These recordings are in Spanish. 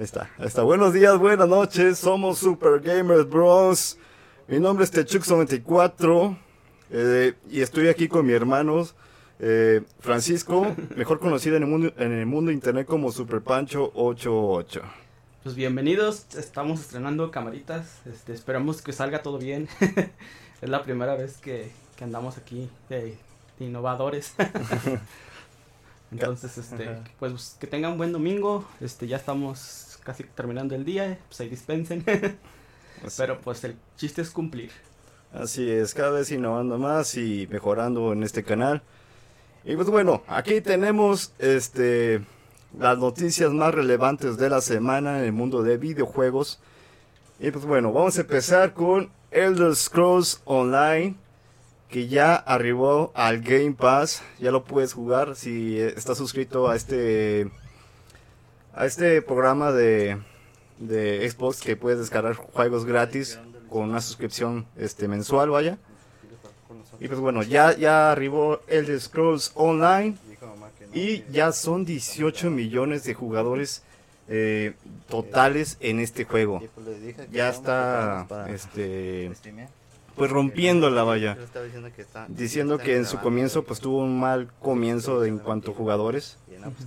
Ahí está, ahí está. Buenos días, buenas noches. Somos Super Gamers Bros. Mi nombre es Techux94 eh, y estoy aquí con mi hermano eh, Francisco, mejor conocido en el mundo en el mundo internet como Super Pancho 88. Pues bienvenidos, estamos estrenando camaritas, este, esperamos que salga todo bien. es la primera vez que, que andamos aquí de, de innovadores. Entonces, este, pues que tengan buen domingo, este, ya estamos casi terminando el día, pues ahí dispensen. Pero pues el chiste es cumplir. Así es, cada vez innovando más y mejorando en este canal. Y pues bueno, aquí tenemos este las noticias más relevantes de la semana en el mundo de videojuegos. Y pues bueno, vamos a empezar con Elder Scrolls Online, que ya arribó al Game Pass. Ya lo puedes jugar si estás suscrito a este a este programa de, de Xbox que puedes descargar juegos gratis con una suscripción este mensual, vaya. Y pues bueno, ya ya arribó Elder Scrolls Online y ya son 18 millones de jugadores eh, totales en este juego. Ya está este pues rompiendo la valla. Diciendo que en su comienzo pues tuvo un mal comienzo en cuanto a jugadores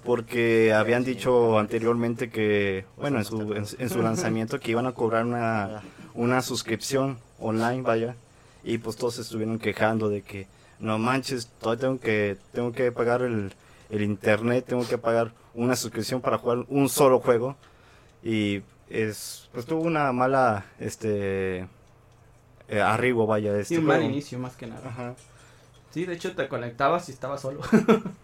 porque habían dicho anteriormente que bueno en su, en, su lanzamiento que iban a cobrar una, una suscripción online vaya y pues todos se estuvieron quejando de que no manches todavía tengo que tengo que pagar el, el internet tengo que pagar una suscripción para jugar un solo juego y es pues tuvo una mala este eh, arribo vaya de este Sí, un juego. mal inicio más que nada. Ajá. Sí, de hecho te conectabas y estabas solo.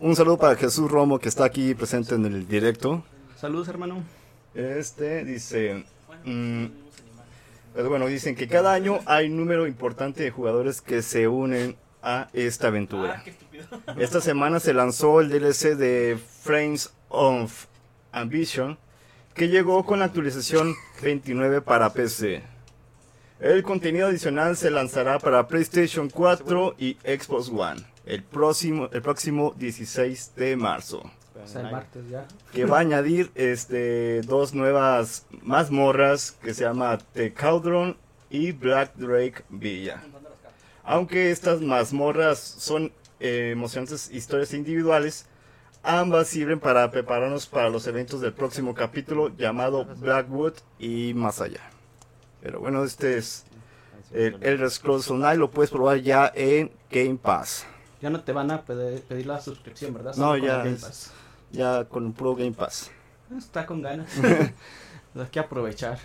un saludo para Jesús Romo que está aquí presente en el directo Saludos, hermano. este dice mm, pues bueno dicen que cada año hay un número importante de jugadores que se unen a esta aventura Esta semana se lanzó el DLC de Frames of Ambition, que llegó con la actualización 29 para PC. El contenido adicional se lanzará para PlayStation 4 y Xbox One el próximo, el próximo 16 de marzo. O sea, el martes ya. Que va a añadir este, dos nuevas mazmorras que se llama The Cauldron y Black Drake Villa. Aunque estas mazmorras son eh, emocionantes historias individuales, ambas sirven para prepararnos para los eventos del próximo capítulo llamado Blackwood y más allá. Pero bueno, este es el Elder Scrolls Online, lo puedes probar ya en Game Pass. Ya no te van a pedir, pedir la suscripción, ¿verdad? No, Solo ya Game es- Pass. Ya con Pro Game Pass. Está con ganas. Hay que aprovechar.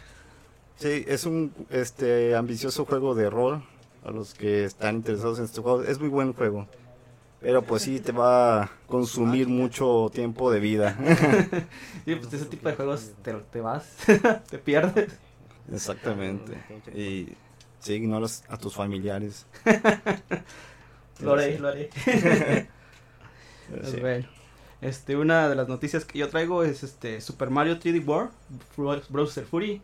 Sí, es un este ambicioso juego de rol a los que están interesados en este juego. Es muy buen juego. Pero pues sí te va a consumir mucho tiempo de vida. Sí, pues ese tipo de juegos te, te vas, te pierdes. Exactamente. Y sí, ignoras a tus familiares. Lo haré, lo haré. Pues bueno, este, una de las noticias que yo traigo es este Super Mario 3D World, Bro- Browser Fury,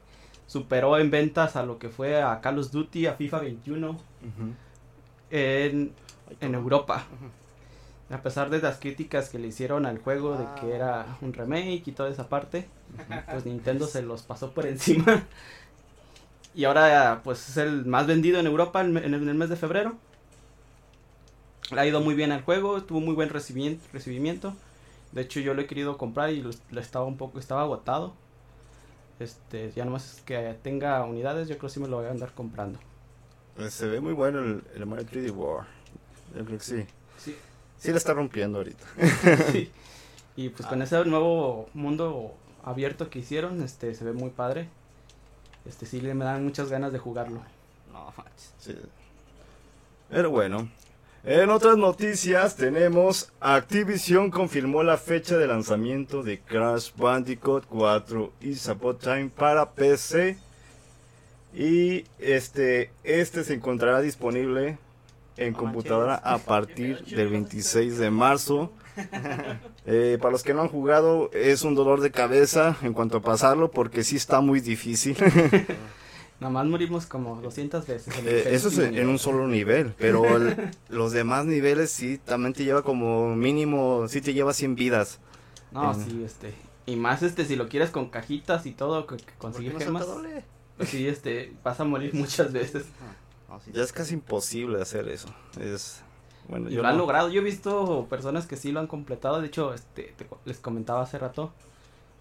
superó en ventas a lo que fue a Call of Duty, a FIFA 21 Ujú. en, en Europa. A pesar de las críticas que le hicieron al juego de que era un remake y toda esa parte, pues Nintendo se los pasó por encima. Y ahora pues es el más vendido en Europa en en el mes de febrero. Le ha ido muy bien al juego, tuvo muy buen recibimiento. De hecho yo lo he querido comprar y lo, lo estaba un poco, estaba agotado. Este, ya nomás que tenga unidades, yo creo que sí me lo voy a andar comprando. Pues se ve muy bueno el, el Mario 3D War. Yo creo que sí. Sí. Sí la está rompiendo ahorita. Sí. Y pues con ese nuevo mundo abierto que hicieron, este, se ve muy padre. Este, sí le me dan muchas ganas de jugarlo. No, manches. Sí. Pero bueno. En otras noticias tenemos Activision confirmó la fecha de lanzamiento de Crash Bandicoot 4 y Support Time para PC. Y este, este se encontrará disponible en computadora a partir del 26 de marzo. Eh, para los que no han jugado, es un dolor de cabeza en cuanto a pasarlo porque sí está muy difícil. Nada más morimos como 200 veces. en Eh, eso es en nivel. un solo nivel, pero el- los demás niveles sí, también te lleva como mínimo, sí te lleva 100 vidas. No, sí, este. Y más este, si lo quieres con cajitas y todo, que, que conseguir ¿Por qué no gemas. Pues sí, este, vas a morir muchas veces. No, sí. Ya es casi imposible hacer eso. Es. Bueno, Y yo lo han no. logrado. Yo he visto personas que sí lo han completado. De hecho, este, te les comentaba hace rato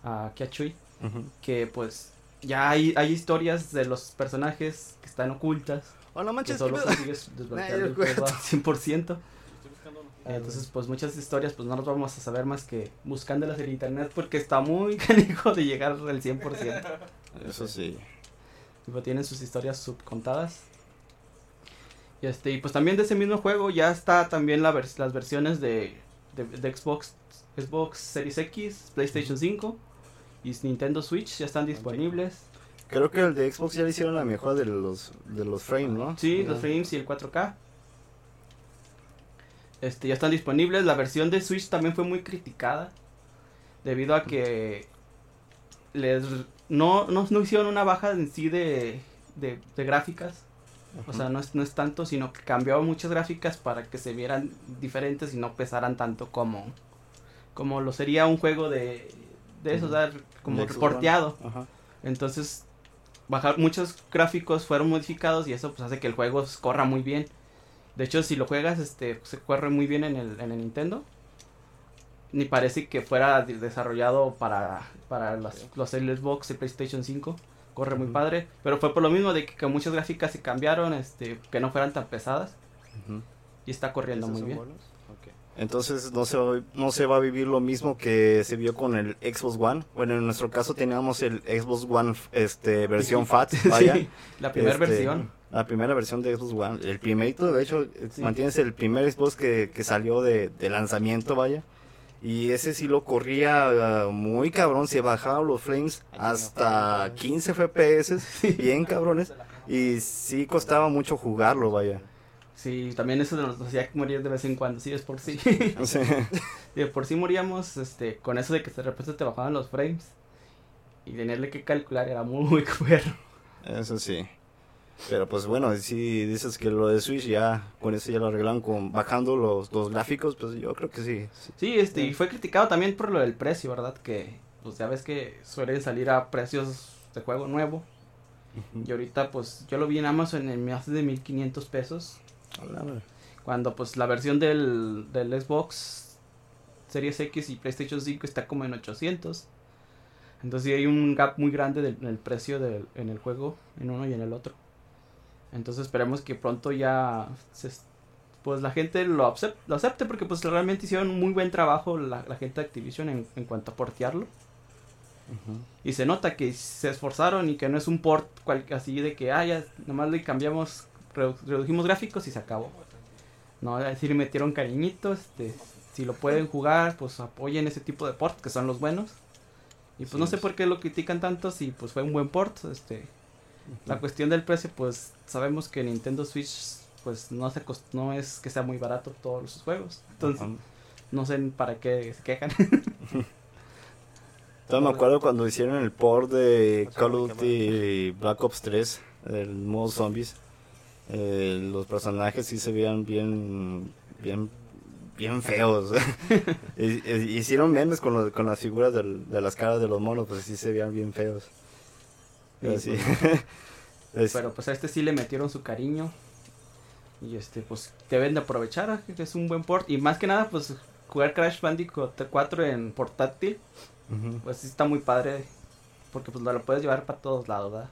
a Kiachui Ujú. que pues ya hay, hay historias de los personajes que están ocultas. Oh, no Que solo consigues desbloquear el juego al 100%. Estoy buscando uno. Entonces, pues muchas historias pues no las vamos a saber más que buscándolas en internet porque está muy canijo de llegar al 100%. Eso sí. Tipo, tienen sus historias subcontadas. Y este, y pues también de ese mismo juego ya está también la vers- las versiones de, de, de Xbox, Xbox Series X, PlayStation 5 y Nintendo Switch ya están disponibles. Creo que el de Xbox ya le hicieron la mejor de los, de los frames, ¿no? Sí, los frames y el 4K. Este, ya están disponibles. La versión de Switch también fue muy criticada. Debido a que les no, no, no hicieron una baja en sí de, de, de gráficas. O sea, no es, no es tanto, sino que cambiaron muchas gráficas para que se vieran diferentes y no pesaran tanto como, como lo sería un juego de, de eso, o sea, como reporteado. Ajá. Entonces, bajar muchos gráficos fueron modificados y eso pues hace que el juego corra muy bien. De hecho, si lo juegas, este, se corre muy bien en el, en el Nintendo. Ni parece que fuera de- desarrollado para, para las- los Xbox y PlayStation 5. Corre muy padre. Pero fue por lo mismo de que, que muchas gráficas se cambiaron, este, que no fueran tan pesadas. Ujú. Y está corriendo ¿Esos muy bien. buenos? Entonces no se, va, no se va a vivir lo mismo que se vio con el Xbox One. Bueno, en nuestro caso teníamos el Xbox One este, versión FAT, vaya. Sí, la primera Este, versión. La primera versión de Xbox One. El primerito, de hecho, eh, Sí. mantienes el primer Xbox que, que salió de, de lanzamiento, vaya. Y ese sí lo corría ah, muy cabrón, se bajaban los frames hasta 15 FPS, bien cabrones. Y sí costaba mucho jugarlo, vaya. Sí, también eso nos hacía morir de vez en cuando, sí, es por sí. Sí. de por sí moríamos este, con eso de que de repente te bajaban los frames. Y tenerle que calcular era muy cuero. Eso sí. Pero pues bueno, si dices que lo de Switch ya, con eso ya lo arreglan con bajando los, los gráficos, pues yo creo que sí. sí. Sí, este, y fue criticado también por lo del precio, ¿verdad? Que, pues ya ves que suelen salir a precios de juego nuevo. Y ahorita, pues, yo lo vi en Amazon en más de 1500 pesos. Cuando, pues, la versión del, del Xbox Series X y PlayStation 5 está como en 800. Entonces, sí hay un gap muy grande del, en el precio del, en el juego, en uno y en el otro. Entonces, esperemos que pronto ya, se, pues, la gente lo, acep- lo acepte porque, pues, realmente hicieron un muy buen trabajo la, la gente de Activision en, en cuanto a portearlo. Y se nota que se esforzaron y que no es un port cual- así de que, ah, ya, nomás le cambiamos, redujimos gráficos y se acabó. No, es decir, metieron cariñitos, este, si lo pueden jugar, pues apoyen ese tipo de port que son los buenos. Y pues Sí, no sé por qué lo critican tanto si pues fue un buen port, este, la cuestión del precio, pues sabemos que Nintendo Switch pues no se cost- no es que sea muy barato todos sus juegos. Entonces, no sé para qué se quejan. Todavía me acuerdo cuando hicieron el port de Call of Duty Black Ops 3, el modo zombies. Eh, los personajes sí se veían bien, bien, bien feos. Hicieron memes con, los- con las figuras del- de las caras de los monos, pues sí se veían bien feos. Pero Sí, sí. Es- Pero pues a este sí le metieron su cariño. Y este, pues deben de aprovechar, es un buen port. Y más que nada, pues jugar Crash Bandicoot 4 en portátil, pues sí está muy padre. Porque pues lo, lo puedes llevar para todos lados, ¿verdad?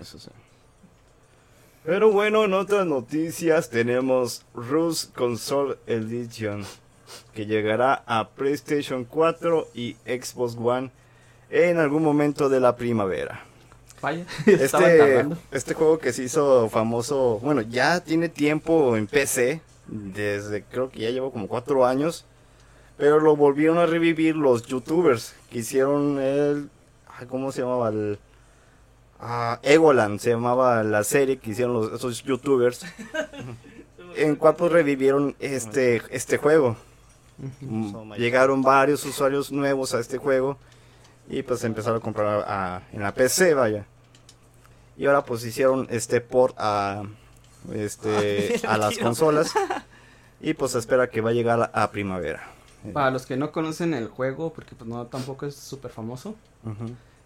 Eso sí. Pero bueno, en otras noticias tenemos Rus Console Edition, que llegará a PlayStation 4 y Xbox One en algún momento de la primavera. Vaya, Este, este juego que se hizo famoso, bueno, ya tiene tiempo en PC, desde creo que ya llevo como cuatro años, pero lo volvieron a revivir los youtubers que hicieron el, ay, ¿cómo se llamaba? El, ah, Egoland se llamaba la serie que hicieron los, esos youtubers, en cual pues revivieron este, este juego. Mm, Llegaron varios usuarios nuevos a este juego y pues empezaron a comprar a- en la PC, vaya. Y ahora pues hicieron este port a este a las consolas y pues se espera que va a llegar a, a primavera. Para los que no conocen el juego, porque pues no tampoco es súper famoso.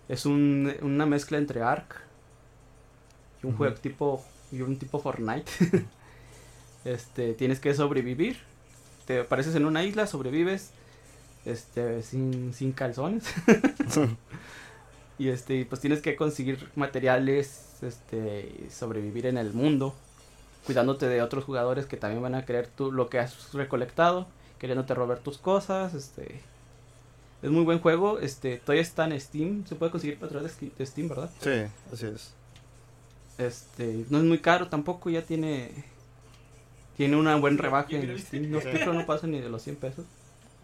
Es un, una mezcla entre Ark y un juego tipo y un tipo Fortnite. este, tienes que sobrevivir. Te apareces en una isla, sobrevives este sin, sin calzones. y este, pues tienes que conseguir materiales, este, sobrevivir en el mundo, cuidándote de otros jugadores que también van a querer tú lo que has recolectado, queriéndote robar tus cosas, este es muy buen juego, este todavía está en Steam, se puede conseguir para través de Steam, ¿verdad? Sí, así es. Este, no es muy caro tampoco, ya tiene tiene una buen rebaje en Steam, no, creo no pasa ni de los 100 pesos.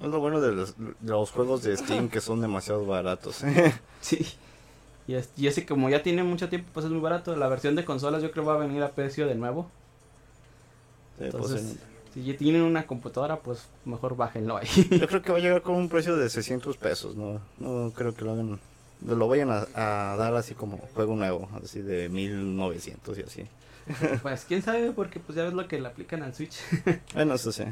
Es lo bueno de los, de los juegos de Steam que son demasiado baratos. Sí. Y, es- y ese como ya tiene mucho tiempo, pues es muy barato. La versión de consolas yo creo va a venir a precio de nuevo. Sí, pues, Entonces, en- si ya tienen una computadora, pues mejor bájenlo ahí. yo creo que va a llegar con un precio de 600 pesos. No, no creo que lo hagan. Lo vayan a, a dar así como juego nuevo, así de 1900 y así. pues quién sabe, porque pues ya ves lo que le aplican al Switch. Bueno, eso sí.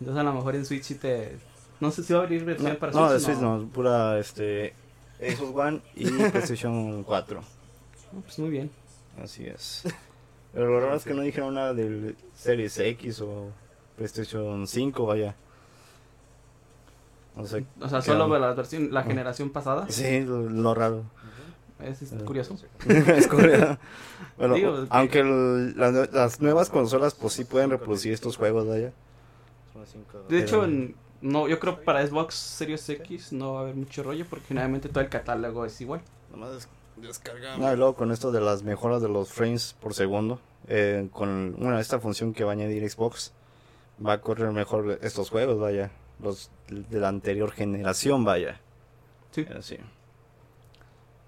Entonces a lo mejor en Switch sí te... No sé si va a abrir versión No, para no, de Switch. Switch no, pura este Xbox One y PlayStation 4. No, Pues muy bien. Así es. Pero lo raro es que no dijeron nada del Series X o PlayStation 5, vaya. No sé. O sea, solo onda. la versión, la generación pasada. Sí, lo, lo raro. Es, es Ah. curioso. es curioso. Bueno, Digo, aunque el- las, nue- las nuevas consolas pues sí pueden reproducir estos juegos, vaya. De hecho, en- no, yo creo que para Xbox Series X no va a haber mucho rollo porque generalmente todo el catálogo es igual. Nomás Ah, y luego con esto de las mejoras de los frames por segundo, eh, con bueno, esta función que va a añadir Xbox, va a correr mejor estos juegos, vaya. Los de la anterior generación, vaya. Sí. Así.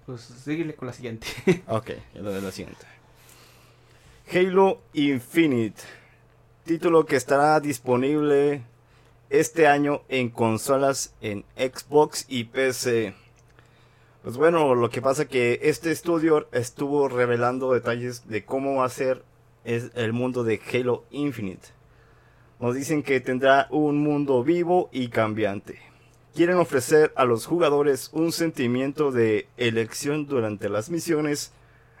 Pues síguele con la siguiente. Ok, ya lo de la siguiente. Halo Infinite. Título que estará disponible este año en consolas en Xbox y PC. Pues bueno, lo que pasa que este estudio estuvo revelando detalles de cómo va a ser el mundo de Halo Infinite. Nos dicen que tendrá un mundo vivo y cambiante. Quieren ofrecer a los jugadores un sentimiento de elección durante las misiones.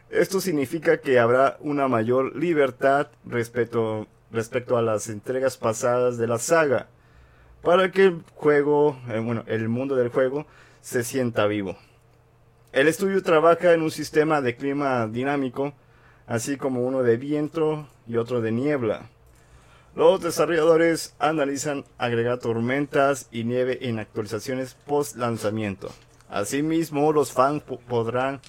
Esto significa que habrá una mayor libertad respecto, respecto a las entregas pasadas de la saga. Para que el juego, eh, bueno, el mundo del juego se sienta vivo. El estudio trabaja en un sistema de clima dinámico, así como uno de viento y otro de niebla. Los desarrolladores analizan agregar tormentas y nieve en actualizaciones post lanzamiento. Asimismo, los fans po- podrán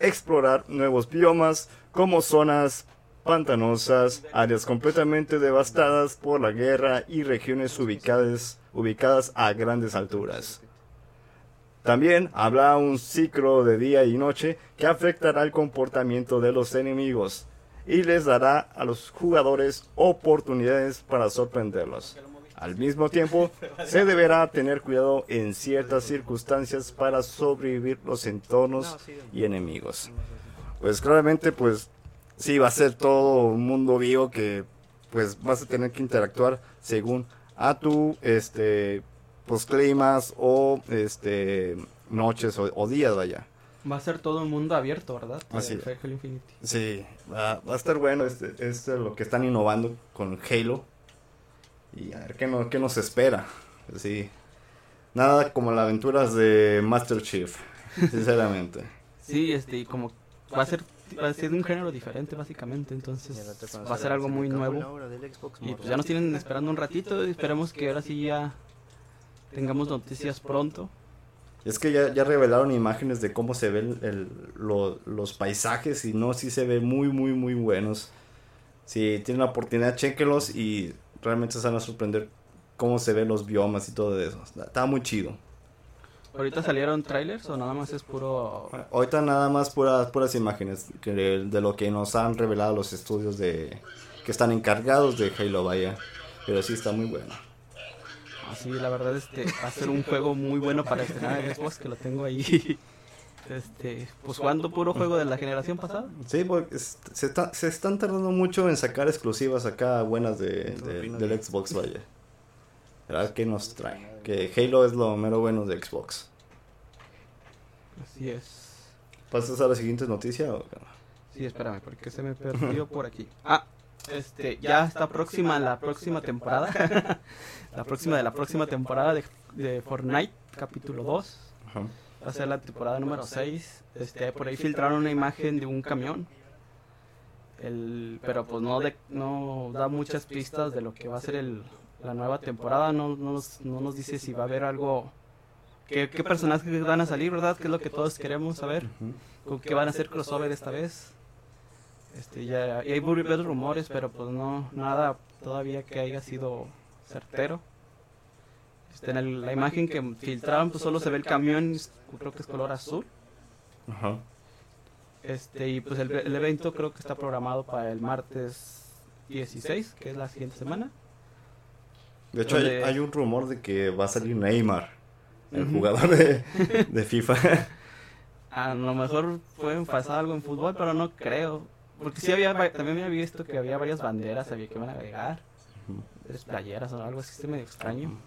explorar nuevos biomas como zonas pantanosas, áreas completamente devastadas por la guerra y regiones ubicadas a grandes alturas. También habrá un ciclo de día y noche que afectará el comportamiento de los enemigos y les dará a los jugadores oportunidades para sorprenderlos. Al mismo tiempo, se deberá tener cuidado en ciertas circunstancias para sobrevivir los entornos y enemigos. Pues claramente, pues sí va a ser todo un mundo vivo que pues vas a tener que interactuar según a tu este pues climas o este noches o, o días vaya. Va a ser todo un mundo abierto, ¿verdad? Así es. Halo Infinity. Sí, va, va a estar bueno. Este, este es lo que están innovando con Halo. Y a ver qué, no- qué nos espera. Sí. Nada como las aventuras de Master Chief, sinceramente. Sí, este, y como va a ser va a ser de un género diferente básicamente, entonces va a ser algo muy nuevo. Y pues ya nos tienen esperando un ratito esperemos que ahora sí ya tengamos noticias pronto. Es que ya, ya revelaron imágenes de cómo se ven el- lo- los paisajes y no, sí se ven muy, muy, muy buenos. Si tienen la oportunidad, chéquenlos y realmente se van a sorprender cómo se ven los biomas y todo eso. Está, está muy chido. ¿Ahorita salieron trailers o nada más es puro Ahorita nada más puras, puras imágenes que de lo que nos han revelado los estudios de que están encargados de Halo, vaya. Pero sí está muy bueno. Así, la verdad este va a ser un juego muy bueno para estrenar en Xbox que lo tengo ahí. Este, pues jugando puro juego de la generación pasada. Sí, porque es- se, está- se están tardando mucho en sacar exclusivas acá buenas de, de- del Xbox, vaya. A ver qué nos trae. Que Halo es lo mero bueno de Xbox. Así es. ¿Pasas a la siguiente noticia? o qué? Sí, espérame, porque se me perdió por aquí. Ah, este, ya está próxima la próxima temporada. la próxima de la próxima temporada de, de Fortnite, capítulo 2. Ajá. Va a ser la temporada número 6. Este, por ahí filtraron una imagen de un camión. El, pero pues no, de- no da muchas pistas de lo que va a ser el, la nueva temporada. No, no, nos, no nos dice si va a haber algo. ¿Qué, ¿Qué personajes van a salir, verdad? Que es lo que todos queremos saber. ¿Con qué van a hacer crossover esta vez? Este, ya, y hay varios rumores, pero pues no, nada todavía que haya sido certero. Este, en el- la imagen que filtraron, pues solo se ve el camión, creo que es color azul. Ajá. Este, y pues el, el evento creo que está programado para el martes 16, que es la siguiente semana. De hecho, hay, Donde- hay un rumor de que va a salir Neymar, el jugador de, de FIFA. A lo mejor pueden pasar algo en fútbol, pero no creo. Porque sí había, también había visto que había varias banderas, había que van a agregar. Es playeras o algo así, está medio extraño.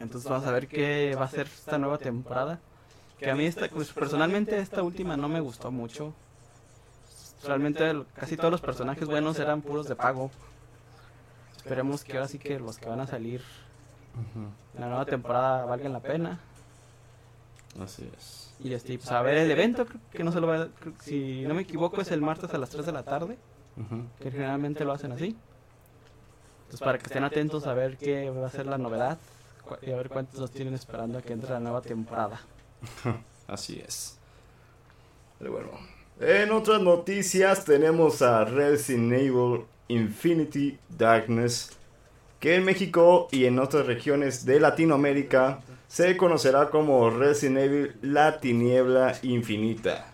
Entonces vamos a ver qué va a ser esta nueva temporada. Que a mí esta, pues, personalmente esta última no me gustó mucho. Realmente casi todos los personajes buenos eran puros de pago. Esperemos que ahora sí que los que van a salir en la nueva temporada valgan la pena. Así es. Y este, pues a ver el evento, creo que no se lo va a, creo si no me equivoco es el martes a las 3 de la tarde, que generalmente lo hacen así. Entonces para que estén atentos a ver qué va a ser la novedad y a ver cuántos los tienen esperando a que entre la nueva temporada. Así es. Pero bueno. En otras noticias tenemos a Resident Evil Infinity Darkness, que en México y en otras regiones de Latinoamérica se conocerá como Resident Evil La Tiniebla Infinita.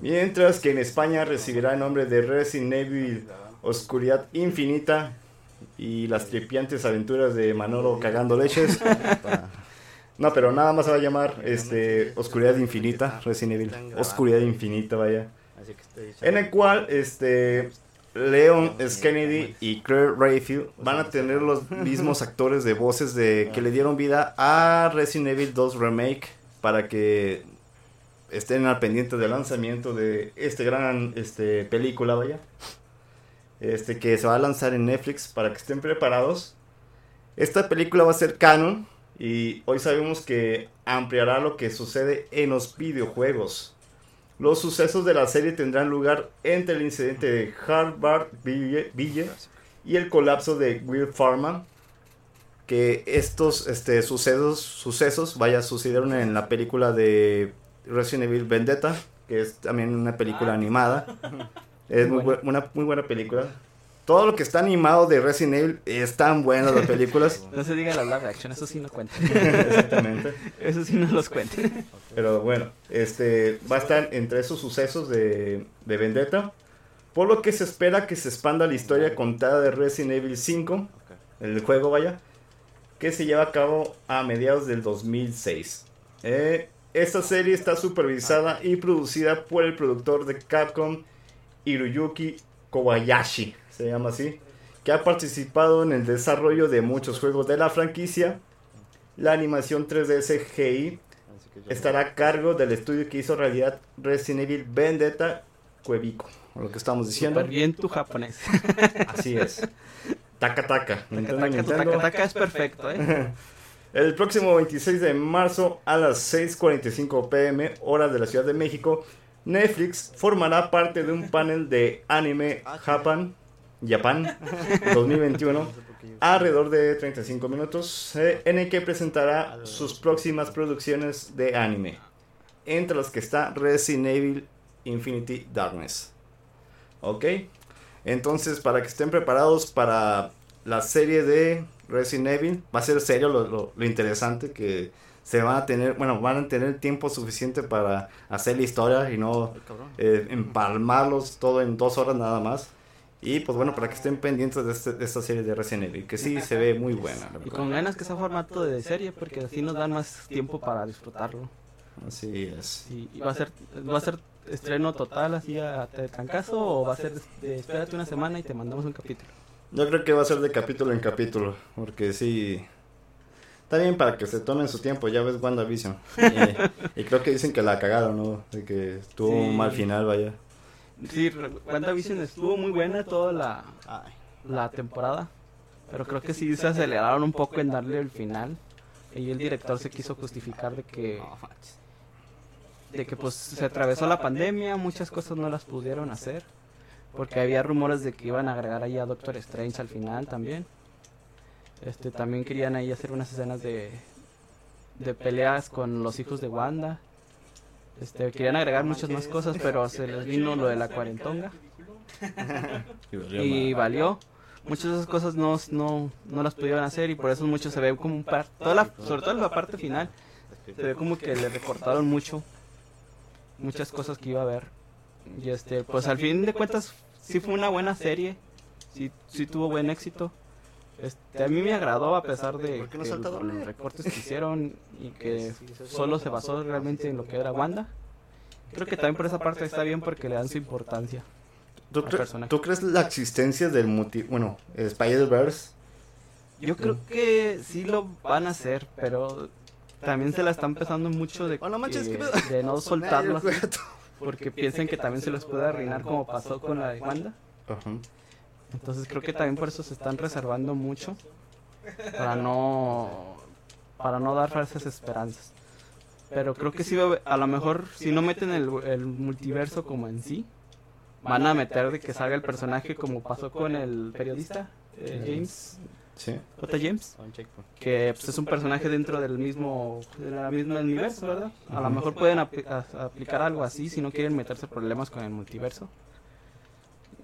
Mientras que en España recibirá el nombre de Resident Evil Oscuridad Infinita y las tripiantes aventuras de Manolo cagando leches. No, pero nada más se va a llamar este Oscuridad Infinita, Resident Evil. Oscuridad Infinita, vaya. Así que estoy En el cual este Leon S. Kennedy y Claire Rayfield van a tener los mismos actores de voces de que le dieron vida a Resident Evil 2 Remake para que estén al pendiente del lanzamiento de este gran este película, vaya. Este que se va a lanzar en Netflix para que estén preparados. Esta película va a ser canon y hoy sabemos que ampliará lo que sucede en los videojuegos. Los sucesos de la serie tendrán lugar entre el incidente de Harvard Ville, Ville y el colapso de Will Pharma. Que estos este, sucesos, sucesos vaya, sucedieron en la película de Resident Evil Vendetta, que es también una película animada. Es muy Buena. bu- una muy buena película. Todo lo que está animado de Resident Evil es tan bueno las películas. No se diga la live action, eso sí no cuenta. Exactamente. Eso sí no los cuenten. Pero bueno, este va a estar entre esos sucesos de, de Vendetta. Por lo que se espera que se expanda la historia contada de Resident Evil 5, el juego vaya, que se lleva a cabo a mediados del 2006. Eh, esta serie está supervisada y producida por el productor de Capcom, Hiroyuki Kobayashi, se llama así, que ha participado en el desarrollo de muchos juegos de la franquicia. La animación 3D CGI estará a cargo del estudio que hizo realidad Resident Evil Vendetta Cuevico. Lo que estamos diciendo. Súper bien tu japonés. Así es. Taca taca. Nintendo, Taca, taca, tu Nintendo. taca, taca es perfecto, ¿eh? El próximo 26 de marzo a las 6:45 pm, hora de la Ciudad de México, Netflix formará parte de un panel de anime Japan, Japan 2021 alrededor de 35 minutos, eh, en el que presentará sus próximas producciones de anime, entre las que está Resident Evil Infinity Darkness. ¿Ok? Entonces, para que estén preparados para la serie de Resident Evil, va a ser serio lo, lo- lo interesante que se van a tener, bueno, van a tener tiempo suficiente para hacer la historia y no eh, empalmarlos todo en dos horas nada más. Y pues bueno, para que estén pendientes de, este- de esta serie de Resident Evil, que sí se ve muy buena. la Y con ganas que sea formato de serie, porque así nos dan más tiempo para disfrutarlo. Así es. Y, y va a ser va a ser estreno total así a, a trancazo o va a ser de, espérate una semana y te mandamos un capítulo. Yo creo que va a ser de capítulo en capítulo, porque sí... Está bien para que se tomen su tiempo, ya ves WandaVision. Y, y creo que dicen que la cagaron, ¿no? De que tuvo Sí. un mal final, vaya. Sí, WandaVision estuvo muy buena toda la, la temporada. Pero creo que sí se aceleraron un poco en darle el final. Y el director se quiso justificar de que, de que pues se atravesó la pandemia, muchas cosas no las pudieron hacer. Porque había rumores de que iban a agregar ahí a Doctor Strange al final también. Este, también querían ahí hacer unas escenas de, de peleas con los hijos de Wanda. Este, querían agregar muchas más cosas, pero se les vino lo de la cuarentonga. y valió. Muchas de esas cosas no, no, no las pudieron hacer y por eso mucho se ve como un par, toda la, sobre todo la parte final, se ve como que le recortaron mucho, muchas cosas que iba a haber. Y este, pues al fin de cuentas sí fue una buena serie, sí, sí tuvo buen éxito. Este, a mí me agradó a pesar de ¿Por qué no que salta los doble? recortes que hicieron y que solo se basó realmente en lo que era Wanda. Creo que también por esa parte está bien porque le dan su importancia. ¿Tú, al cre- personaje. ¿Tú crees la existencia del multi... Bueno, Spider-Verse? Yo creo que sí lo van a hacer, pero también se la están empezando mucho de, de no soltarlo así, porque piensan que también se les puede arruinar como pasó con la de Wanda. Ajá. Entonces creo que también por eso se están reservando mucho para no para no dar falsas esperanzas. Pero creo que sí, va a lo mejor si no meten el, el multiverso como en sí, van a meter de que salga el personaje como pasó con el periodista eh, James Sí. J. James. Que pues, es un personaje dentro del mismo de la misma universo, ¿verdad? A lo mejor pueden apli- a- aplicar algo así si no quieren meterse problemas con el multiverso.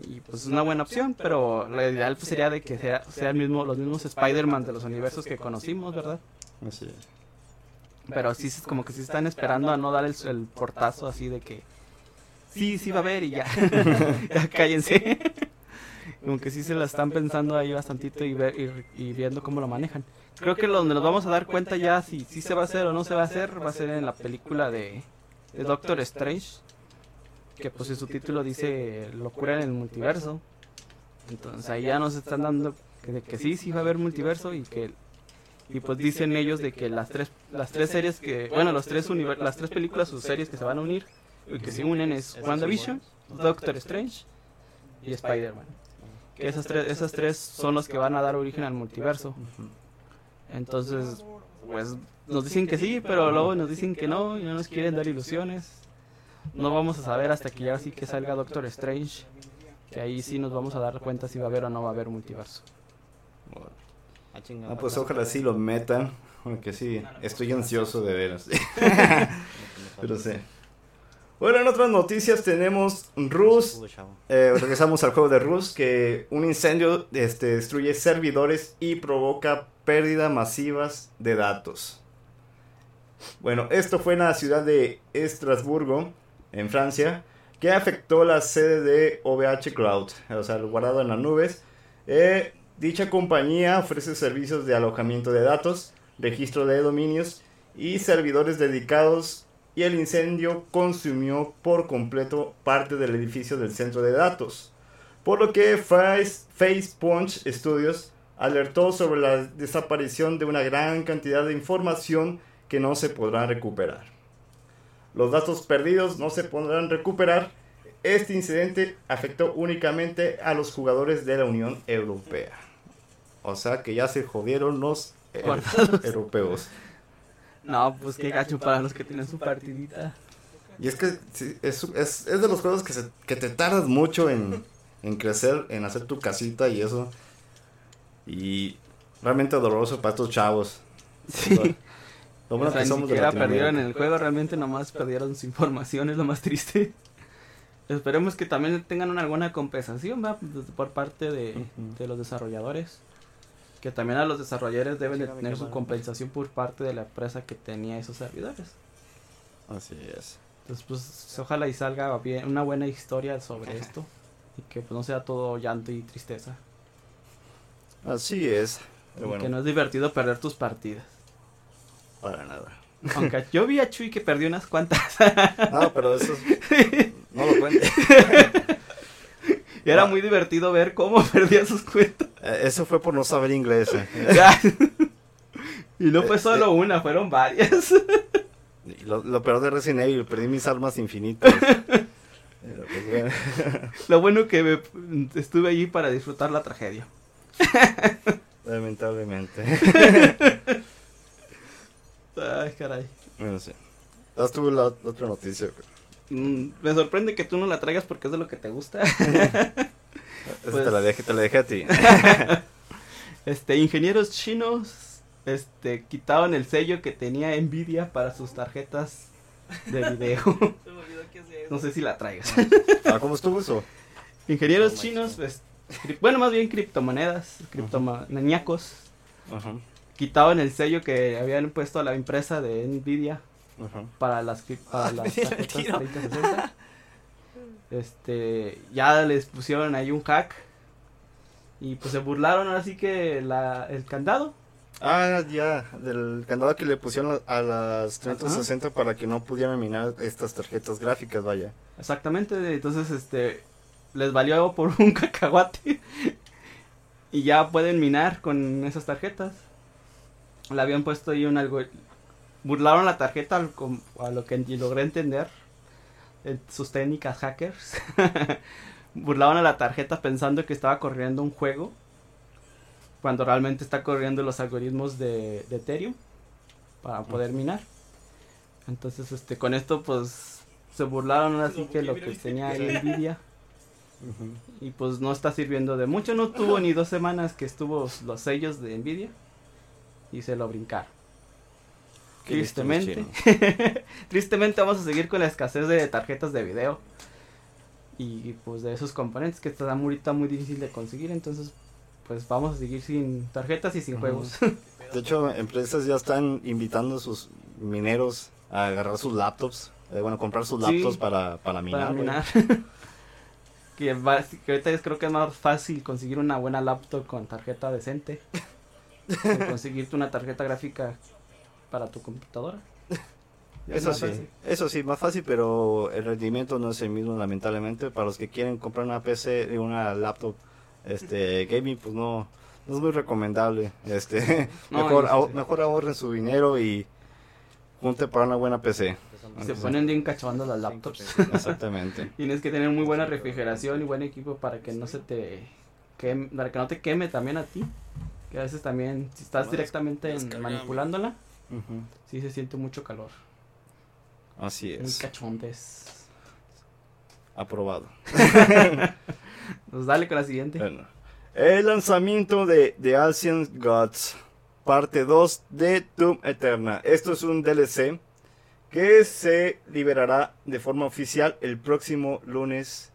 Y pues es una buena opción, pero lo ideal pues, sería de que sea, sea el mismo, los mismos Spider-Man de los universos que conocimos, ¿verdad? Así es. Pero sí es como que sí están esperando a no dar el, el portazo así de que sí, sí va a haber y ya, ya cállense. como que sí se la están pensando ahí bastantito y, ver, y, y viendo cómo lo manejan. Creo que donde nos vamos a dar cuenta ya si, si se va a hacer o no se va a hacer va a ser en la película de, de Doctor Strange. Que pues en su título dice locura en el multiverso. Entonces ahí ya nos están dando que, sí, sí va a haber multiverso y que y pues dicen ellos de que las tres las tres series que bueno los tres univer- las tres películas o series que se van a unir y que se unen es WandaVision, Doctor Strange y Spider-Man. Que esas tres esas tres son los que van a dar origen al multiverso. Entonces, pues nos dicen que sí, pero luego nos dicen que no y no nos quieren dar ilusiones. No vamos a saber hasta que ya sí que salga Doctor Strange, que ahí sí nos vamos a dar cuenta si va a haber o no va a haber multiverso. Ah, Ah, pues ojalá sí lo metan. Porque sí, estoy ansioso de veras. Pero sí. Bueno, en otras noticias tenemos Rus. Eh, regresamos al juego de Rus. Que un incendio este, destruye servidores y provoca pérdida masivas de datos. Bueno, esto fue en la ciudad de Estrasburgo, en Francia, que afectó la sede de OVH Cloud, o sea, guardado en las nubes. Eh, dicha compañía ofrece servicios de alojamiento de datos, registro de dominios y servidores dedicados y el incendio consumió por completo parte del edificio del centro de datos. Por lo que Face, FacePunch Studios alertó sobre la desaparición de una gran cantidad de información que no se podrá recuperar. Los datos perdidos no se podrán recuperar. Este incidente afectó únicamente a los jugadores de la Unión Europea. O sea que ya se jodieron los eh, europeos. No, pues qué gacho para los que tienen su partidita. Y es que sí, es, es, es de los juegos que, se- que te tardas mucho en, en crecer, en hacer tu casita y eso. Y realmente doloroso para estos chavos. Sí. Lo bueno o sea, que ni de perdieron el juego, realmente nomás perdieron su información, es lo más triste. Esperemos que también tengan una alguna compensación ¿va? Por parte de, los desarrolladores. Que también a los desarrolladores deben de tener su compensación por parte de la empresa que tenía esos servidores. Así es. Entonces, pues ojalá y salga bien, una buena historia sobre esto. Y que pues, no sea todo llanto y tristeza. Así es. Pero Y bueno, Que no es divertido perder tus partidas. Para nada. Aunque yo vi a Chuy que perdió unas cuantas. No, pero eso es- no lo cuente. Y era Ah. muy divertido ver cómo perdía sus cuentas. Eh, Eso fue por no saber inglés. eh. y no fue solo una, fueron varias. Lo, lo peor de Resident Evil, perdí mis armas infinitas. Pues, bueno. Lo bueno que me- estuve allí para disfrutar la tragedia. Lamentablemente. Ay, caray. Bueno, sí. Das tú la, la otra noticia. güey. Mm, me sorprende que tú no la traigas porque es de lo que te gusta. Pues- te la dejé, te la dejé a ti. Este, ingenieros chinos, este, quitaban el sello que tenía Nvidia para sus tarjetas de video. no sé si la traigas. Ah, ¿Cómo estuvo eso? Ingenieros No, chinos, pues, bueno, más bien criptomonedas, criptomaníacos, Ajá, quitaban el sello que habían puesto a la empresa de Nvidia para las, para las tarjetas tiro. 3060. Este, ya les pusieron ahí un hack y pues se burlaron ahora sí que la, el candado. Ah, ya, del candado que le pusieron a las 3060 para que no pudieran minar estas tarjetas gráficas, vaya. Exactamente, entonces este les valió por un cacahuate y ya pueden minar con esas tarjetas. Le habían puesto ahí un algo burlaron la tarjeta al a lo que logré entender en sus técnicas hackers. burlaban a la tarjeta pensando que estaba corriendo un juego cuando realmente está corriendo los algoritmos de, de Ethereum para poder minar. Entonces, este, con esto, pues, se burlaron así que lo que tenía Nvidia y pues no está sirviendo de mucho. No tuvo ni dos semanas que estuvo los sellos de Nvidia y se lo brincaron. Qué Tristemente, tristemente vamos a seguir con la escasez de tarjetas de video y pues de esos componentes que está ahorita muy difícil de conseguir. Entonces, pues vamos a seguir sin tarjetas y sin Ujú. juegos. De hecho, empresas ya están invitando a sus mineros a agarrar sus laptops, eh, bueno, comprar sus Sí, laptops para, para minar. para minar. que, va- que ahorita es- creo que es más fácil conseguir una buena laptop con tarjeta decente. Conseguirte una tarjeta gráfica para tu computadora. Eso sí, fácil. eso sí, más fácil, pero el rendimiento no es el mismo, lamentablemente. Para los que quieren comprar una PC y una laptop este gaming, pues no, no es muy recomendable. Este, No, mejor, eso ahor- sí. mejor ahorren su dinero y junte para una buena PC. Y se ponen bien cachondas las laptops. Exactamente. Tienes que tener muy buena refrigeración y buen equipo para que no se te queme, para que no te queme también a ti. Que a veces también, si estás directamente en- manipulándola, Ujú. sí se siente mucho calor. Así Muy es. cachondes. Aprobado. Pues dale con la siguiente. Bueno, el lanzamiento de The Ancient Gods, parte 2 de Doom Eterna. Esto es un DLC que se liberará de forma oficial el próximo lunes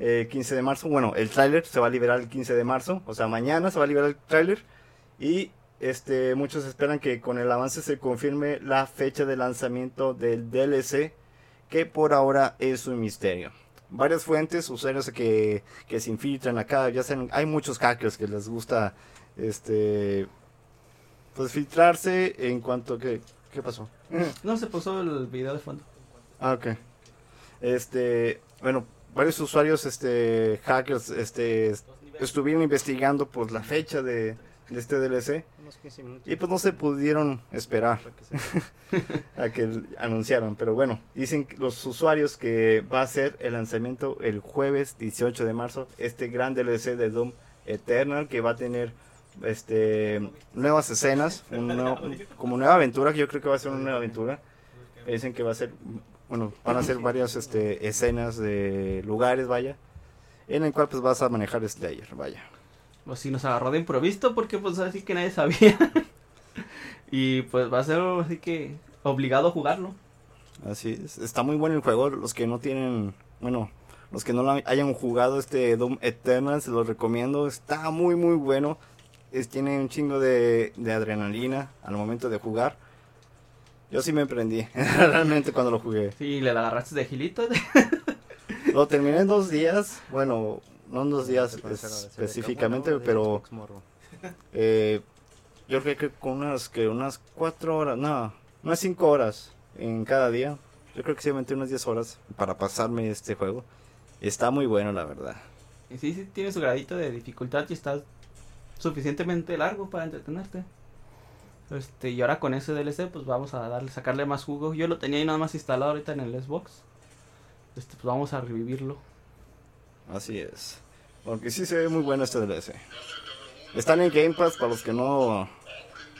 eh, 15 de marzo. Bueno, el tráiler se va a liberar el 15 de marzo, o sea, mañana se va a liberar el tráiler y este muchos esperan que con el avance se confirme la fecha de lanzamiento del DLC que por ahora es un misterio. Varias fuentes, usuarios que, que se infiltran acá, ya saben, hay muchos hackers que les gusta este pues filtrarse en cuanto que ¿qué pasó? No se puso el video de fondo. Ah, ok. Este, bueno, varios usuarios, este, hackers, este, estuvieron investigando pues la fecha de, de este DLC Unos 15 minutos. y pues no se pudieron esperar a que anunciaran, pero bueno, dicen los usuarios que va a ser el lanzamiento el jueves 18 de marzo, este gran DLC de Doom Eternal que va a tener este nuevas escenas, un nuevo- como nueva aventura, que yo creo que va a ser una nueva aventura. Dicen que va a ser, bueno, van a ser varias este, escenas de lugares, vaya, en el cual pues vas a manejar Slayer, vaya. Pues sí nos agarró de improviso porque pues así que nadie sabía. y pues va a ser así que obligado a jugarlo. Así es, está muy bueno el juego. Los que no tienen, bueno, los que no lo hayan jugado este Doom Eternal, se los recomiendo. Está muy, muy bueno. Es, tiene un chingo de, de adrenalina al momento de jugar. Yo sí me prendí, realmente cuando lo jugué. Sí, le agarraste de gilito. Lo terminé en dos días, bueno, no en dos días específicamente, pero eh, yo creo que con unas, que unas cuatro horas, no, unas cinco horas en cada día. Yo creo que sí aventé unas 10 horas para pasarme este juego. Está muy bueno, la verdad. Y sí, sí, tiene su gradito de dificultad y está suficientemente largo para entretenerte. Este, y ahora con ese DLC, pues vamos a darle, sacarle más jugo. Yo lo tenía ahí nada más instalado ahorita en el Xbox. Este, pues vamos a revivirlo. Así es. Porque sí se ve muy bueno este DLC. Están en Game Pass para los que no.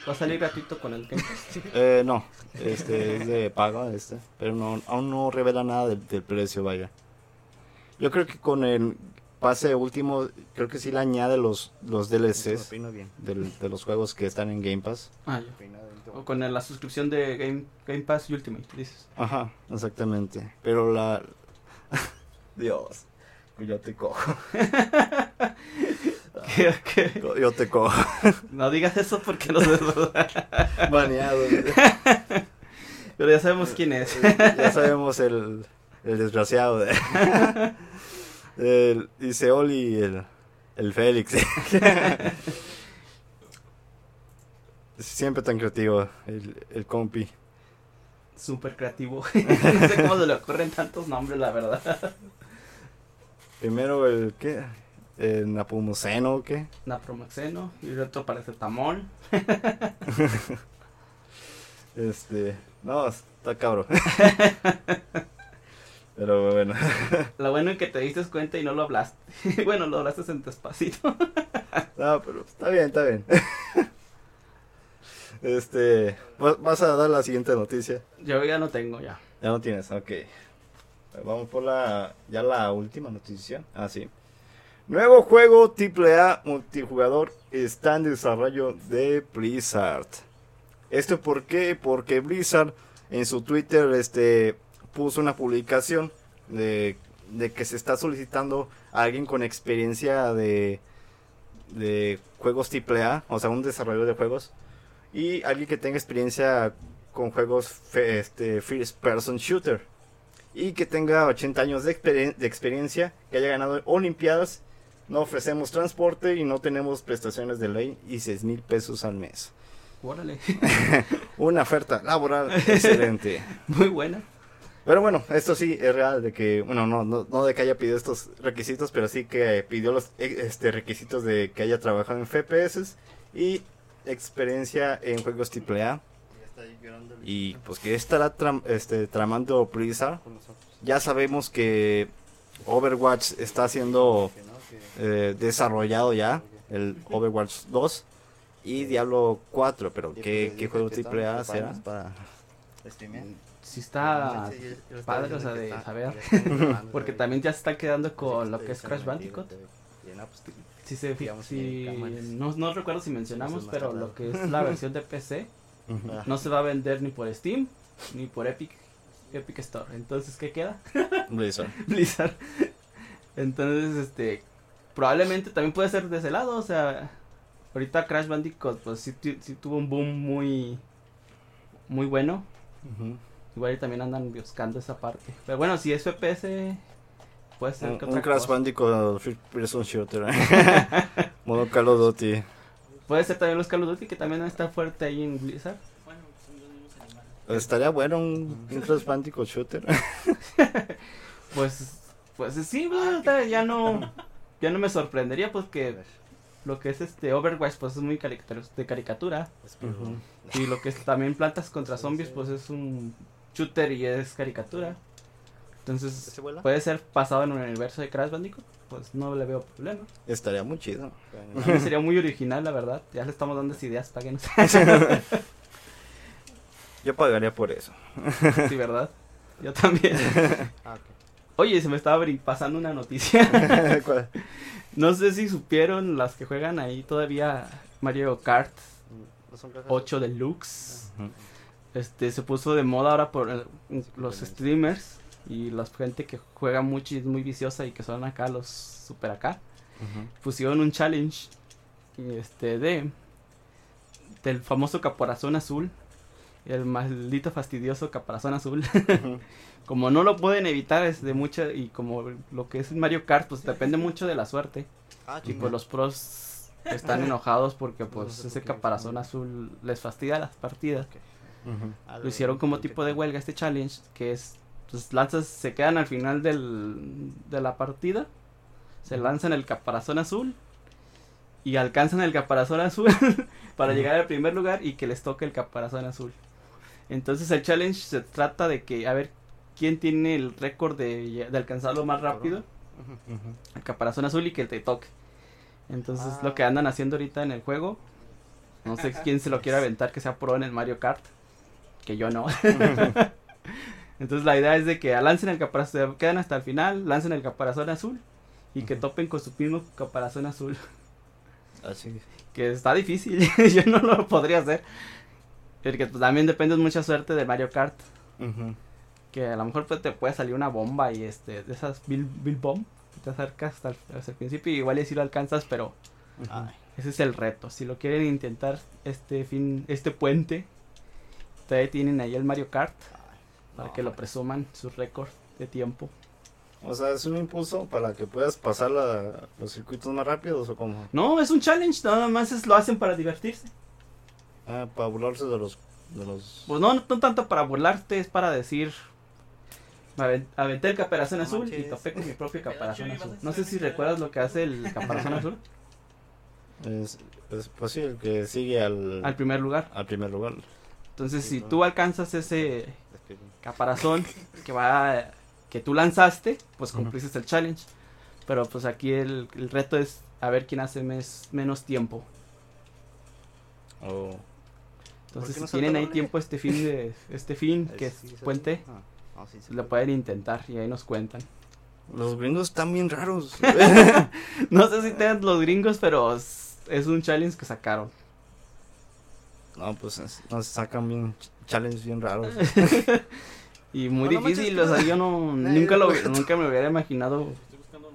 Va a salir gratuito con el Game Pass. Eh, no, este es de paga, este. Pero no, aún no revela nada del, del precio, vaya. Yo creo que con el pase último, creo que sí le añade los, los DLCs Opino bien. del- de los juegos que están en Game Pass. Ah. O con la suscripción de Game, Game Pass Ultimate, dices. Ajá, exactamente. Pero la. Dios, yo te cojo. ¿Qué- qué? Yo te cojo. No digas eso porque no sé. Baneado. Pero ya sabemos quién es. ya sabemos el, el desgraciado de. El Iseoli y el, el Félix. Siempre tan creativo, el, el compi. Súper creativo. no sé cómo se le ocurren tantos nombres, la verdad. Primero el ¿qué? El Napomuceno, ¿o ¿qué? Naproxeno y el otro parece tamón. Este, no, está cabrón. Pero bueno, Lo bueno es que te diste cuenta y no lo hablaste. bueno, lo hablaste en despacito. no, pero está bien, está bien. Este, ¿vas- a dar la siguiente noticia. Yo ya no tengo ya. Ya no tienes, ok. Vamos por la, ya la última noticia. Ah, sí. Nuevo juego AAA multijugador está en desarrollo de Blizzard. ¿Esto por qué? Porque Blizzard en su Twitter este, puso una publicación de, de que se está solicitando a alguien con experiencia de, de juegos AAA, o sea, un desarrollador de juegos, y alguien que tenga experiencia con juegos fe- este, first person shooter y que tenga 80 años de, experien- de experiencia, que haya ganado olimpiadas, no ofrecemos transporte y no tenemos prestaciones de ley y 6 mil pesos al mes. Órale. Una oferta laboral excelente. Muy buena. Pero bueno, esto sí es real de que, bueno, no, no, no de que haya pedido estos requisitos, pero sí que pidió los eh, este, requisitos de que haya trabajado en FPS y experiencia en juegos AAA. Y pues que estará tram- este, tramando nosotros. Ya sabemos que Overwatch está siendo eh, desarrollado ya, el Overwatch 2 y Diablo 4, pero ¿qué, qué juego AAA será? para. Sí está Sí, estaba padre, o sea, de está- saber. Porque ya- también ya se está quedando con lo está que es Crash Bandicoot. y no, pues, Sí, se, no, no recuerdo si mencionamos, pero lo que es la versión de PC. Ah. no se va a vender ni por Steam ni por Epic Epic Store. Entonces, ¿qué queda? Blizzard. Blizzard. Entonces, este, probablemente también puede ser de ese lado, o sea, ahorita Crash Bandicoot, pues sí, tu- sí tuvo un boom muy, muy bueno. Ujú. Igual y también andan buscando esa parte. Pero bueno, si es FPS, puede ser Un, que un otra Crash cosa. Bandicoot First Person Shooter. Modo Call of Duty. Puede ser también los Call of Duty, que también está fuerte ahí en Blizzard. Bueno, son los mismos animales. Estaría bueno un, un Crash Bandicoot Shooter. Pues, pues sí, bueno, ya no, ya no me sorprendería, pues que lo que es este Overwatch, pues es muy caricatura, de caricatura. pues. Y lo que es también Plantas contra Zombies, pues es un shooter y es caricatura. Entonces, ¿Se vuela? puede ser pasado en el universo de Crash Bandicoot, pues no le veo problema. Estaría muy chido. Mí sería muy original, la verdad. Ya le estamos dando ideas, páguenos. Yo pagaría por eso. sí, ¿verdad? Yo también. Ah. Oye, se me estaba pasando una noticia. ¿Cuál? no sé si supieron las que juegan ahí todavía Mario Kart Mm, ¿No son cajas? 8 Deluxe. Ujú. Este se puso de moda ahora por eh, los streamers y la gente que juega mucho y es muy viciosa y que son acá los super acá. Pusieron un challenge este de del famoso caparazón azul. El maldito fastidioso caparazón azul. Como no lo pueden evitar es de mucha y como lo que es Mario Kart pues depende mucho de la suerte Ah, y pues los pros están enojados porque pues No sé ese por qué. caparazón azul les fastidia las partidas Ah, lo hicieron como tipo de huelga este challenge que es pues lanzas se quedan al final del, de la partida se lanzan el caparazón azul y alcanzan el caparazón azul para llegar al primer lugar y que les toque el caparazón azul. Entonces el challenge se trata de que a ver quién tiene el récord de, de alcanzarlo más rápido, Ujú. el caparazón azul y que te toque. Entonces Ah. lo que andan haciendo ahorita en el juego, no sé quién se lo quiere aventar que sea pro en el Mario Kart, que yo no. Entonces la idea es de que lancen el caparazón, quedan hasta el final, lancen el caparazón azul y que topen con su mismo caparazón azul. Así. Que está difícil, yo no lo podría hacer. Porque pues, también depende de mucha suerte de Mario Kart. Ujú. Que a lo mejor pues, te puede salir una bomba y este, de esas Bill, Bill Bomb. Te acercas hasta el, hasta el principio y igual y si lo alcanzas, pero Ay, ese es el reto. Si lo quieren intentar este fin, este puente, todavía tienen ahí el Mario Kart para no, que lo presuman, su récord de tiempo. O sea, es un impulso para que puedas pasar la- los circuitos más rápidos o como. No, es un challenge, nada más es, lo hacen para divertirse. Ah, para burlarse de los. De los... Pues no, no, no tanto para burlarte, es para decir. Aventé el caparazón No azul y topé con mi propio caparazón azul. No sé si recuerdas lo que hace el caparazón azul Es, es, pues sí, el que sigue al, al primer lugar. al primer lugar. Entonces, Sí, si claro. tú alcanzas ese caparazón que va que tú lanzaste, pues cumpliste el challenge. Pero pues aquí el, el reto es a ver quién hace mes- menos tiempo. O Entonces, no si tienen ahí tiempo este fin de este fin que es sí puente, Ah, no, sí lo puede. pueden intentar y ahí nos cuentan. los gringos están bien raros. No sé si tengan los gringos, pero es un challenge que sacaron. No, pues es- nos sacan bien ch- challenges bien raros. Y muy No, difícil, o sea, yo no, nunca, lo, nunca me hubiera imaginado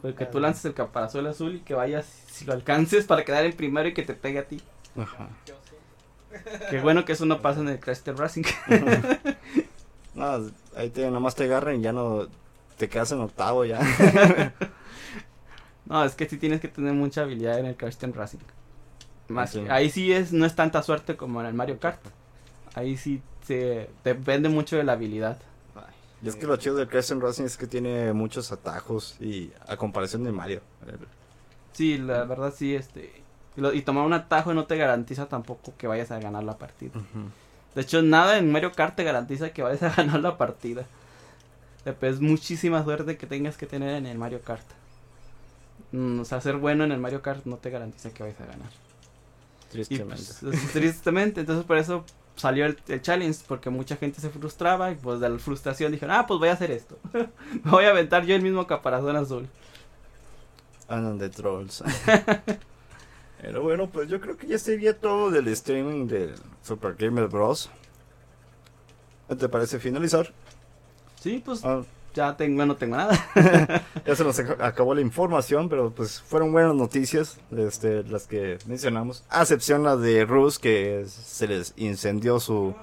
pues, que tú lances el caparazón azul y que vayas, si lo alcances para quedar en primero y que te pegue a ti. Ajá. Qué bueno que eso no pasa en el Crash Team Racing. No, ahí te, nomás te agarran y ya no. Te quedas en octavo ya. No, es que sí tienes que tener mucha habilidad en el Crash Team Racing. Más ahí sí es, no es tanta suerte como en el Mario Kart. Ahí sí se depende mucho de la habilidad. Y es que lo chido del Crash Team Racing es que tiene muchos atajos y a comparación de Mario. Sí, la verdad sí, este... Y, lo- y tomar un atajo no te garantiza tampoco que vayas a ganar la partida. De hecho, nada en Mario Kart te garantiza que vayas a ganar la partida. Es muchísima suerte que tengas que tener en el Mario Kart. Mm, o sea, ser bueno en el Mario Kart no te garantiza que vayas a ganar. Y Tristemente. pues, es- tristemente, entonces por eso salió el, el challenge, porque mucha gente se frustraba y pues de la frustración dijeron, ah, pues voy a hacer esto. Me voy a aventar yo el mismo caparazón azul. Andan de trolls. Pero bueno, pues yo creo que ya sería todo del streaming de Super Gamer Bros. ¿Qué ¿Te parece finalizar? Sí, pues Ah, ya tengo, no tengo nada. ya se nos ac- acabó la información, pero pues fueron buenas noticias este, las que mencionamos. A excepción la de Rus, que se les incendió sus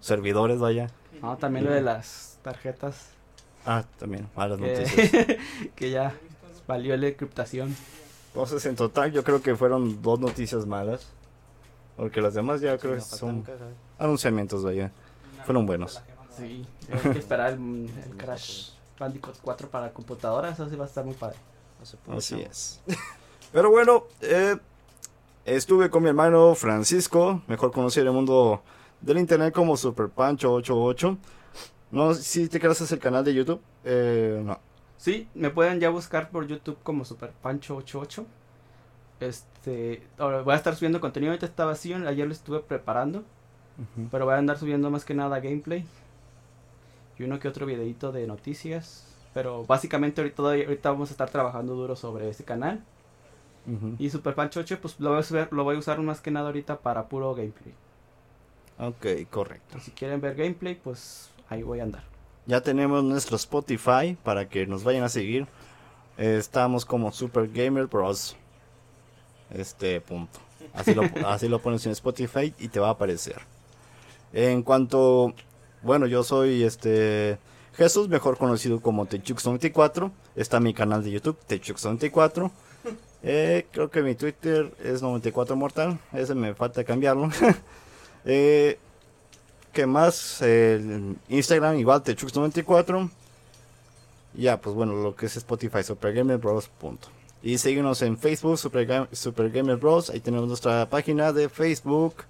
servidores, vaya. No, también lo de las tarjetas Ah, también, malas noticias. que, ya valió la encriptación. Entonces, en total, yo creo que fueron dos noticias malas. Porque las demás ya creo que son anunciamientos, vaya. Fueron buenos. Sí, hay que esperar el, el Crash Bandicoot 4 para computadora, eso sí va a estar muy padre. Así es. Pero bueno, eh, estuve con mi hermano Francisco, mejor conocido en el mundo del internet como Super Pancho 88. No sé si te creas el canal de YouTube. Eh, no. Sí, me pueden ya buscar por YouTube como Super Pancho 88. Este, ahora voy a estar subiendo contenido, ahorita está vacío, ayer lo estuve preparando, pero voy a andar subiendo más que nada gameplay y uno que otro videito de noticias, pero básicamente ahorita, ahorita vamos a estar trabajando duro sobre ese canal y Super Pancho 8 pues lo voy a subir- lo voy a usar más que nada ahorita para puro gameplay. Ok, correcto. Si quieren ver gameplay, pues ahí voy a andar. Ya tenemos nuestro Spotify para que nos vayan a seguir. Eh, estamos como Super Gamer Bros. Este punto. Así lo, así lo pones en Spotify y te va a aparecer. En cuanto, bueno, yo soy este Jesús, mejor conocido como Techux94. Está mi canal de YouTube, Techux94. Eh, creo que mi Twitter es 94 Mortal. Ese me falta cambiarlo. eh, ¿Qué más? El Instagram igual Techux94. Ya, pues bueno, lo que es Spotify, Super Bros. Punto. Y síguenos en Facebook, Super, Super Bros. Ahí tenemos nuestra página de Facebook.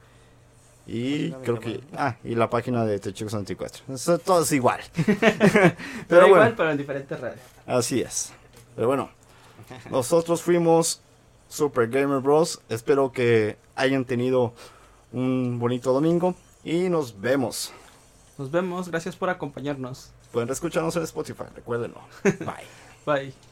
Y creo que. Ah, y la página de Techuco 64. Eso todo es igual. Pero Pero igual, bueno, pero en diferentes redes. así es. Pero bueno, nosotros fuimos Super Gamer Bros. Espero que hayan tenido un bonito domingo. Y nos vemos. Nos vemos, gracias por acompañarnos. Pueden escucharnos en Spotify, recuérdenlo. Bye. Bye.